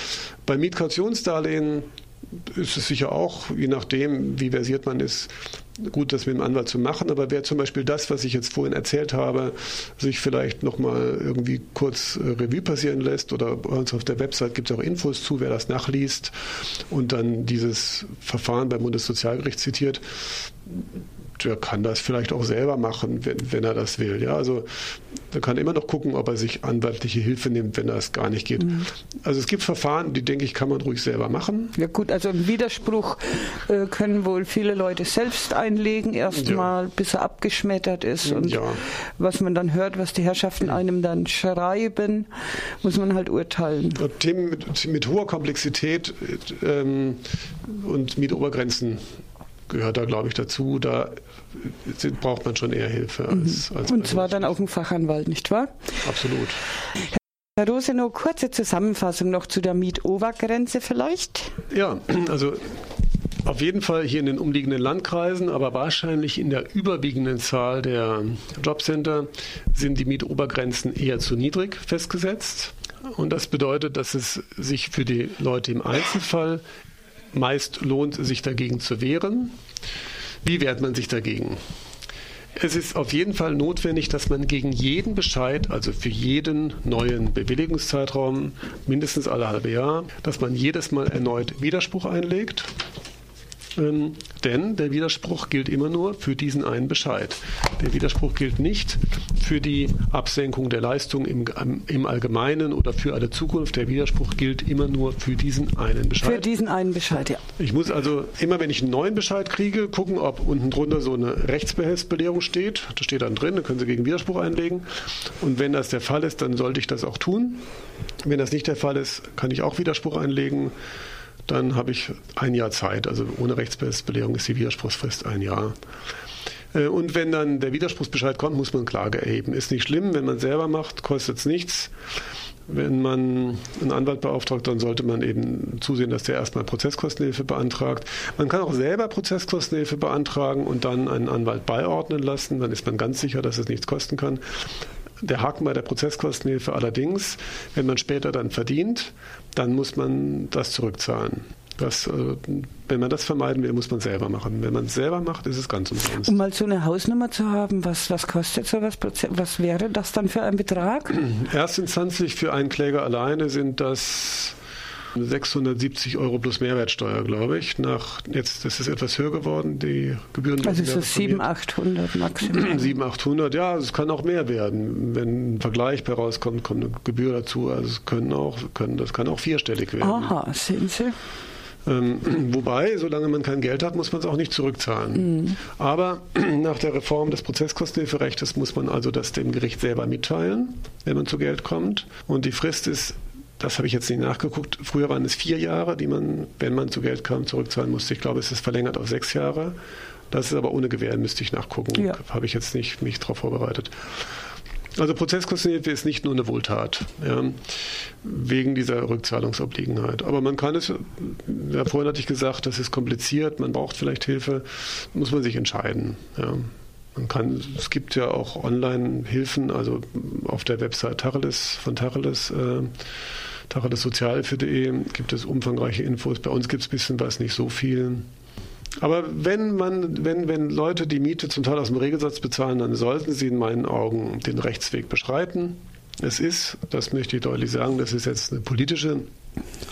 C: Bei Mietkautionsdarlehen ist es sicher auch, je nachdem, wie versiert man ist, gut, das mit dem Anwalt zu machen. Aber wer zum Beispiel das, was ich jetzt vorhin erzählt habe, sich vielleicht nochmal irgendwie kurz äh, Revue passieren lässt oder bei uns auf der Website gibt es auch Infos zu, wer das nachliest und dann dieses Verfahren beim Bundessozialgericht zitiert, der kann das vielleicht auch selber machen, wenn, wenn er das will. Ja, also er kann immer noch gucken, ob er sich anwaltliche Hilfe nimmt, wenn das gar nicht geht. Mhm. Also es gibt Verfahren, die denke ich, kann man ruhig selber machen.
B: Ja gut, also einen Widerspruch äh, können wohl viele Leute selbst einlegen, erstmal, ja. bis er abgeschmettert ist. Und ja. was man dann hört, was die Herrschaften einem dann schreiben, muss man halt urteilen.
C: Themen mit, mit hoher Komplexität ähm, und mit Obergrenzen gehört da, glaube ich, dazu. Da braucht man schon eher Hilfe. Als,
B: mhm. als Und zwar dann auch ein Fachanwalt, nicht wahr?
C: Absolut.
B: Herr Rose, nur kurze Zusammenfassung noch zu der Mietobergrenze vielleicht?
C: Ja, also auf jeden Fall hier in den umliegenden Landkreisen, aber wahrscheinlich in der überwiegenden Zahl der Jobcenter sind die Mietobergrenzen eher zu niedrig festgesetzt. Und das bedeutet, dass es sich für die Leute im Einzelfall Meist lohnt sich dagegen zu wehren. Wie wehrt man sich dagegen? Es ist auf jeden Fall notwendig, dass man gegen jeden Bescheid, also für jeden neuen Bewilligungszeitraum, mindestens alle halbe Jahr, dass man jedes Mal erneut Widerspruch einlegt. Denn der Widerspruch gilt immer nur für diesen einen Bescheid. Der Widerspruch gilt nicht für die Absenkung der Leistung im, im Allgemeinen oder für alle Zukunft. Der Widerspruch gilt immer nur für diesen einen Bescheid.
B: Für diesen einen Bescheid, ja.
C: Ich muss also immer, wenn ich einen neuen Bescheid kriege, gucken, ob unten drunter so eine Rechtsbehelfsbelehrung steht. Das steht dann drin, dann können Sie gegen Widerspruch einlegen. Und wenn das der Fall ist, dann sollte ich das auch tun. Wenn das nicht der Fall ist, kann ich auch Widerspruch einlegen dann habe ich ein Jahr Zeit. Also ohne Rechtsbelehrung ist die Widerspruchsfrist ein Jahr. Äh, und wenn dann der Widerspruchsbescheid kommt, muss man Klage erheben. Ist nicht schlimm, wenn man selber macht, kostet es nichts. Wenn man einen Anwalt beauftragt, dann sollte man eben zusehen, dass der erstmal Prozesskostenhilfe beantragt. Man kann auch selber Prozesskostenhilfe beantragen und dann einen Anwalt beiordnen lassen. Dann ist man ganz sicher, dass es nichts kosten kann. Der Haken bei der Prozesskostenhilfe allerdings, wenn man später dann verdient, dann muss man das zurückzahlen. Das, äh, wenn man das vermeiden will, muss man selber machen. Wenn man es selber macht, ist es ganz umsonst.
B: Um mal so eine Hausnummer zu haben, was, was kostet sowas? Was wäre das dann für ein Betrag?
C: Erstinstanzlich für einen Kläger alleine sind das 670 Euro plus Mehrwertsteuer, glaube ich. Nach, jetzt das ist etwas höher geworden, die Gebühren.
B: Also ist das 700, 800 maximal?
C: 700, 800, ja, es kann auch mehr werden. Wenn ein Vergleich bei rauskommt, kommt eine Gebühr dazu. Also es können auch, können, das kann auch vierstellig werden.
B: Aha, sehen Sie.
C: Ähm, wobei, solange man kein Geld hat, muss man es auch nicht zurückzahlen. Mhm. Aber nach der Reform des Prozesskostenhilferechtes muss man also das dem Gericht selber mitteilen, wenn man zu Geld kommt. Und die Frist ist das habe ich jetzt nicht nachgeguckt. Früher waren es vier Jahre, die man, wenn man zu Geld kam, zurückzahlen musste. Ich glaube, es ist verlängert auf sechs Jahre. Das ist aber ohne Gewähr, müsste ich nachgucken. Ja. Habe ich jetzt nicht mich darauf vorbereitet. Also Prozesskostenhilfe ist nicht nur eine Wohltat, ja, wegen dieser Rückzahlungsobliegenheit. Aber man kann es, ja, vorhin hatte ich gesagt, das ist kompliziert, man braucht vielleicht Hilfe, muss man sich entscheiden. Ja. Man kann, es gibt ja auch Online-Hilfen, also auf der Website Tacheles von Tacheles. Äh, tacheles-sozialhilfe.de gibt es umfangreiche Infos. Bei uns gibt es ein bisschen was, nicht so viel. Aber wenn man, wenn, wenn Leute die Miete zum Teil aus dem Regelsatz bezahlen, dann sollten sie in meinen Augen den Rechtsweg beschreiten. Es ist, das möchte ich deutlich sagen, das ist jetzt eine politische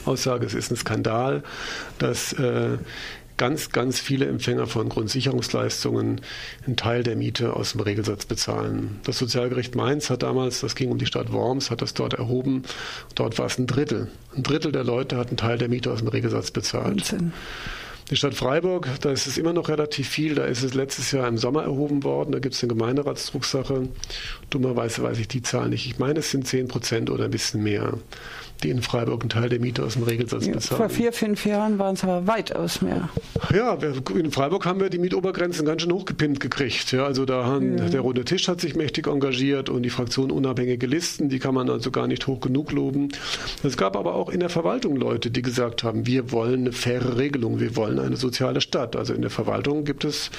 C: Aussage, es ist ein Skandal, dass äh, ganz, ganz viele Empfänger von Grundsicherungsleistungen einen Teil der Miete aus dem Regelsatz bezahlen. Das Sozialgericht Mainz hat damals, das ging um die Stadt Worms, hat das dort erhoben. Dort war es ein Drittel. Ein Drittel der Leute hat einen Teil der Miete aus dem Regelsatz bezahlt. Wahnsinn. Die Stadt Freiburg, da ist es immer noch relativ viel. Da ist es letztes Jahr im Sommer erhoben worden. Da gibt es eine Gemeinderatsdrucksache. Dummerweise weiß ich die Zahl nicht. Ich meine, es sind 10 Prozent oder ein bisschen mehr. Die in Freiburg einen Teil der Miete aus dem Regelsatz bezahlen.
B: Vor vier, fünf Jahren waren es aber weitaus mehr.
C: Ja, in Freiburg haben wir die Mietobergrenzen ganz schön hochgepimpt gekriegt. Ja, also da haben, ja. der Runde Tisch hat sich mächtig engagiert und die Fraktion unabhängige Listen, die kann man also gar nicht hoch genug loben. Es gab aber auch in der Verwaltung Leute, die gesagt haben, wir wollen eine faire Regelung, wir wollen eine soziale Stadt. Also in der Verwaltung gibt es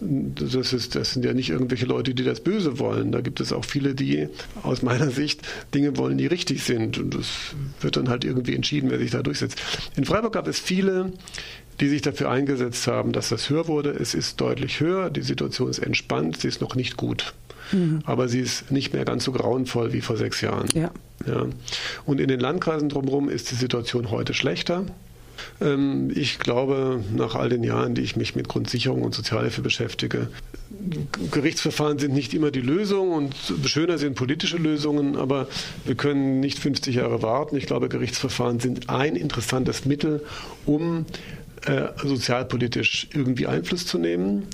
C: das, ist, das sind ja nicht irgendwelche Leute, die das Böse wollen. Da gibt es auch viele, die aus meiner Sicht Dinge wollen, die richtig sind. Und es wird dann halt irgendwie entschieden, wer sich da durchsetzt. In Freiburg gab es viele, die sich dafür eingesetzt haben, dass das höher wurde. Es ist deutlich höher, die Situation ist entspannt, sie ist noch nicht gut. Mhm. Aber sie ist nicht mehr ganz so grauenvoll wie vor sechs Jahren. Ja. Ja. Und in den Landkreisen drumherum ist die Situation heute schlechter. Ähm, ich glaube, nach all den Jahren, die ich mich mit Grundsicherung und Sozialhilfe beschäftige, Gerichtsverfahren sind nicht immer die Lösung und schöner sind politische Lösungen, aber wir können nicht 50 Jahre warten. Ich glaube, Gerichtsverfahren sind ein interessantes Mittel, um äh, sozialpolitisch irgendwie Einfluss zu nehmen.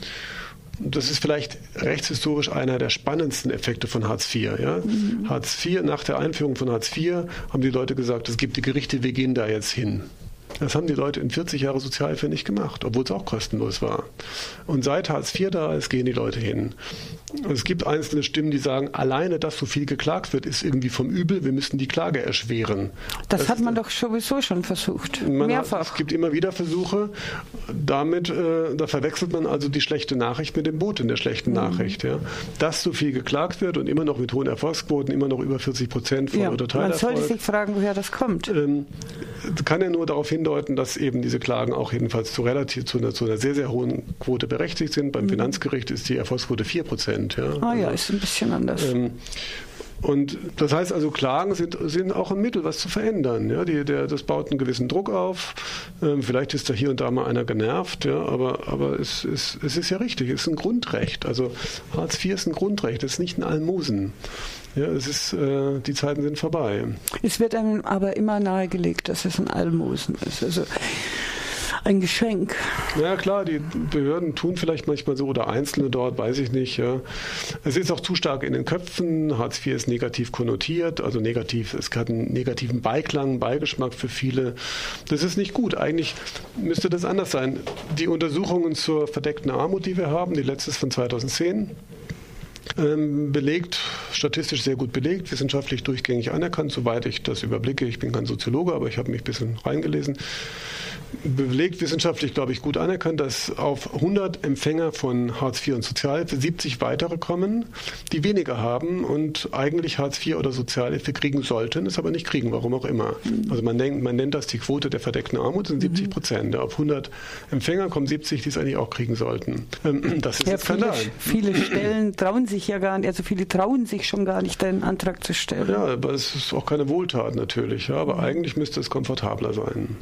C: Das ist vielleicht rechtshistorisch einer der spannendsten Effekte von Hartz IV. Ja? Mhm. Hartz IV, nach der Einführung von Hartz IV haben die Leute gesagt, es gibt die Gerichte, wir gehen da jetzt hin. Das haben die Leute in 40 Jahren Sozialhilfe nicht gemacht, obwohl es auch kostenlos war. Und seit Hartz IV da ist, gehen die Leute hin. Es gibt einzelne Stimmen, die sagen, alleine, dass so viel geklagt wird, ist irgendwie vom Übel. Wir müssen die Klage erschweren.
B: Das, das hat man doch sowieso schon versucht. Mehrfach.
C: Hat, es gibt immer wieder Versuche. Damit, äh, da verwechselt man also die schlechte Nachricht mit dem Boot in der schlechten mhm. Nachricht. Ja. Dass so viel geklagt wird und immer noch mit hohen Erfolgsquoten, immer noch über 40 Prozent
B: von ja, oder Man sollte sich fragen, woher das kommt. Ähm,
C: kann ja nur darauf hindeuten, dass eben diese Klagen auch jedenfalls zu relativ zu einer, zu einer sehr, sehr hohen Quote berechtigt sind. Beim mhm. Finanzgericht ist die Erfolgsquote 4 Prozent. Ja.
B: Ah ja, ist ein bisschen anders. Ähm,
C: und das heißt also, Klagen sind, sind auch ein Mittel, was zu verändern. Ja, die, der, das baut einen gewissen Druck auf. Ähm, vielleicht ist da hier und da mal einer genervt, ja, aber, aber es, es, es ist ja richtig, es ist ein Grundrecht. Also Hartz IV ist ein Grundrecht, es ist nicht ein Almosen. Ja, es ist, äh, die Zeiten sind vorbei.
B: Es wird einem aber immer nahegelegt, dass es ein Almosen ist. Also ein Geschenk.
C: Ja klar, die Behörden tun vielleicht manchmal so oder Einzelne dort, weiß ich nicht. Ja. Es ist auch zu stark in den Köpfen. Hartz IV ist negativ konnotiert, also negativ, es hat einen negativen Beiklang, Beigeschmack für viele. Das ist nicht gut. Eigentlich müsste das anders sein. Die Untersuchungen zur verdeckten Armut, die wir haben, die letzte ist von 2010, ähm, belegt, statistisch sehr gut belegt, wissenschaftlich durchgängig anerkannt, soweit ich das überblicke. Ich bin kein Soziologe, aber ich habe mich ein bisschen reingelesen belegt wissenschaftlich, glaube ich, gut anerkannt, dass auf 100 Empfänger von Hartz IV und Sozialhilfe 70 weitere kommen, die weniger haben und eigentlich Hartz IV oder Sozialhilfe kriegen sollten, es aber nicht kriegen, warum auch immer. Mhm. Also man, nennt, man nennt das die Quote der verdeckten Armut, sind 70 mhm. Prozent. Auf 100 Empfänger kommen 70, die es eigentlich auch kriegen sollten. Ähm, das ist ja,
B: Skandal. Viele, viele Stellen trauen sich ja gar nicht, also viele trauen sich schon gar nicht, einen Antrag zu stellen.
C: Ja, aber es ist auch keine Wohltat natürlich, ja, aber mhm. eigentlich müsste es komfortabler sein.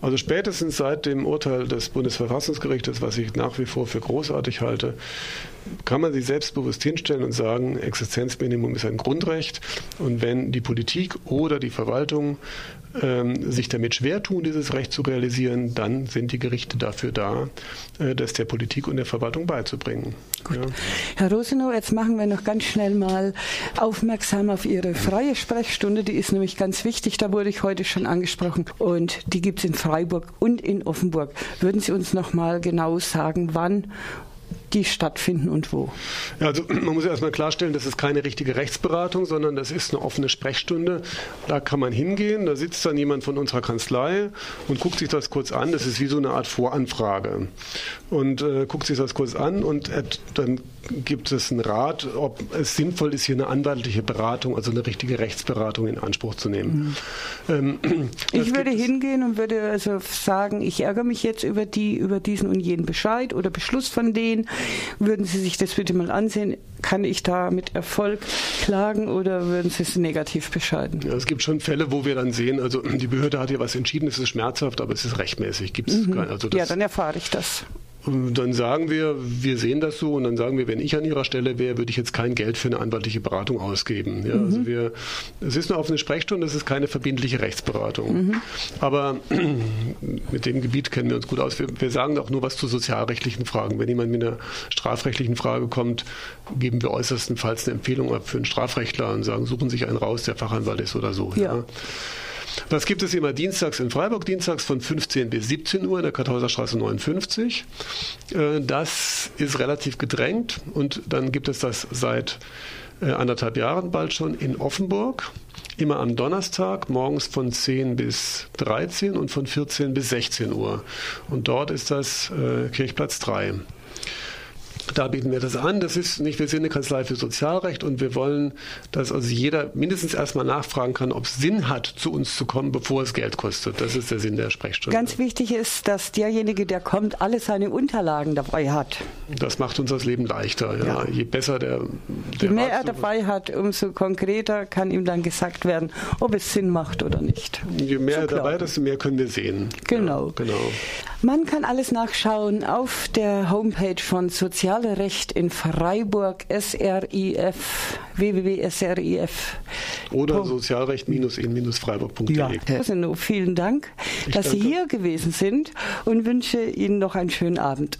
C: Also spätestens seit dem Urteil des Bundesverfassungsgerichtes, was ich nach wie vor für großartig halte, kann man sich selbstbewusst hinstellen und sagen, Existenzminimum ist ein Grundrecht. Und wenn die Politik oder die Verwaltung ähm, sich damit schwer tun, dieses Recht zu realisieren, dann sind die Gerichte dafür da, äh, das der Politik und der Verwaltung beizubringen.
B: Ja. Herr Rosenow, jetzt machen wir noch ganz schnell mal aufmerksam auf Ihre freie Sprechstunde. Die ist nämlich ganz wichtig, da wurde ich heute schon angesprochen. Und die gibt es in Freiburg und in Offenburg. Würden Sie uns noch mal genau sagen, wann die stattfinden und wo?
C: Ja, also man muss ja erstmal klarstellen, das ist keine richtige Rechtsberatung, sondern das ist eine offene Sprechstunde. Da kann man hingehen, da sitzt dann jemand von unserer Kanzlei und guckt sich das kurz an. Das ist wie so eine Art Voranfrage. Und äh, guckt sich das kurz an und äh, dann gibt es einen Rat, ob es sinnvoll ist, hier eine anwaltliche Beratung, also eine richtige Rechtsberatung in Anspruch zu nehmen.
B: Mhm. Ähm, ich würde hingehen und würde also sagen, ich ärgere mich jetzt über die, über diesen und jenen Bescheid oder Beschluss von denen würden Sie sich das bitte mal ansehen? Kann ich da mit Erfolg klagen oder würden Sie es negativ bescheiden?
C: Ja, es gibt schon Fälle, wo wir dann sehen, also die Behörde hat hier was entschieden, es ist schmerzhaft, aber es ist rechtmäßig. Gibt's mhm. kein,
B: also ja, dann erfahre ich das.
C: Dann sagen wir, wir sehen das so und dann sagen wir, wenn ich an Ihrer Stelle wäre, würde ich jetzt kein Geld für eine anwaltliche Beratung ausgeben. Ja, mhm. also wir, es ist eine offene Sprechstunde, es ist keine verbindliche Rechtsberatung. Mhm. Aber mit dem Gebiet kennen wir uns gut aus. Wir, wir, sagen auch nur was zu sozialrechtlichen Fragen. Wenn jemand mit einer strafrechtlichen Frage kommt, geben wir äußerstenfalls eine Empfehlung ab für einen Strafrechtler und sagen, suchen sich einen raus, der Fachanwalt ist oder so. Ja. ja. Das gibt es immer dienstags in Freiburg, dienstags von 15 bis 17 Uhr in der Karthäuserstraße 59. Äh, das ist relativ gedrängt und dann gibt es das seit äh, anderthalb Jahren bald schon in Offenburg. Immer am Donnerstag, morgens von 10 bis 13 und von 14 bis 16 Uhr. Und dort ist das äh, Kirchplatz 3 da bieten wir das an. Das ist nicht, wir sind eine Kanzlei für Sozialrecht und wir wollen, dass also jeder mindestens erstmal nachfragen kann, ob es Sinn hat, zu uns zu kommen, bevor es Geld kostet. Das ist der Sinn der Sprechstunde.
B: Ganz wichtig ist, dass derjenige, der kommt, alle seine Unterlagen dabei hat.
C: Das macht uns das Leben leichter. Ja. ja. Je besser der,
B: der Je mehr Arzt er dabei hat, umso konkreter kann ihm dann gesagt werden, ob es Sinn macht oder nicht.
C: Je mehr so er dabei hat, desto mehr können wir sehen.
B: Genau. Ja, genau. Man kann alles nachschauen auf der Homepage von Soziale Recht in Freiburg, SRIF, www.srif.
C: Oder sozialrecht-in-freiburg.de. Ja.
B: Also, vielen Dank, ich dass danke. Sie hier gewesen sind und wünsche Ihnen noch einen schönen Abend.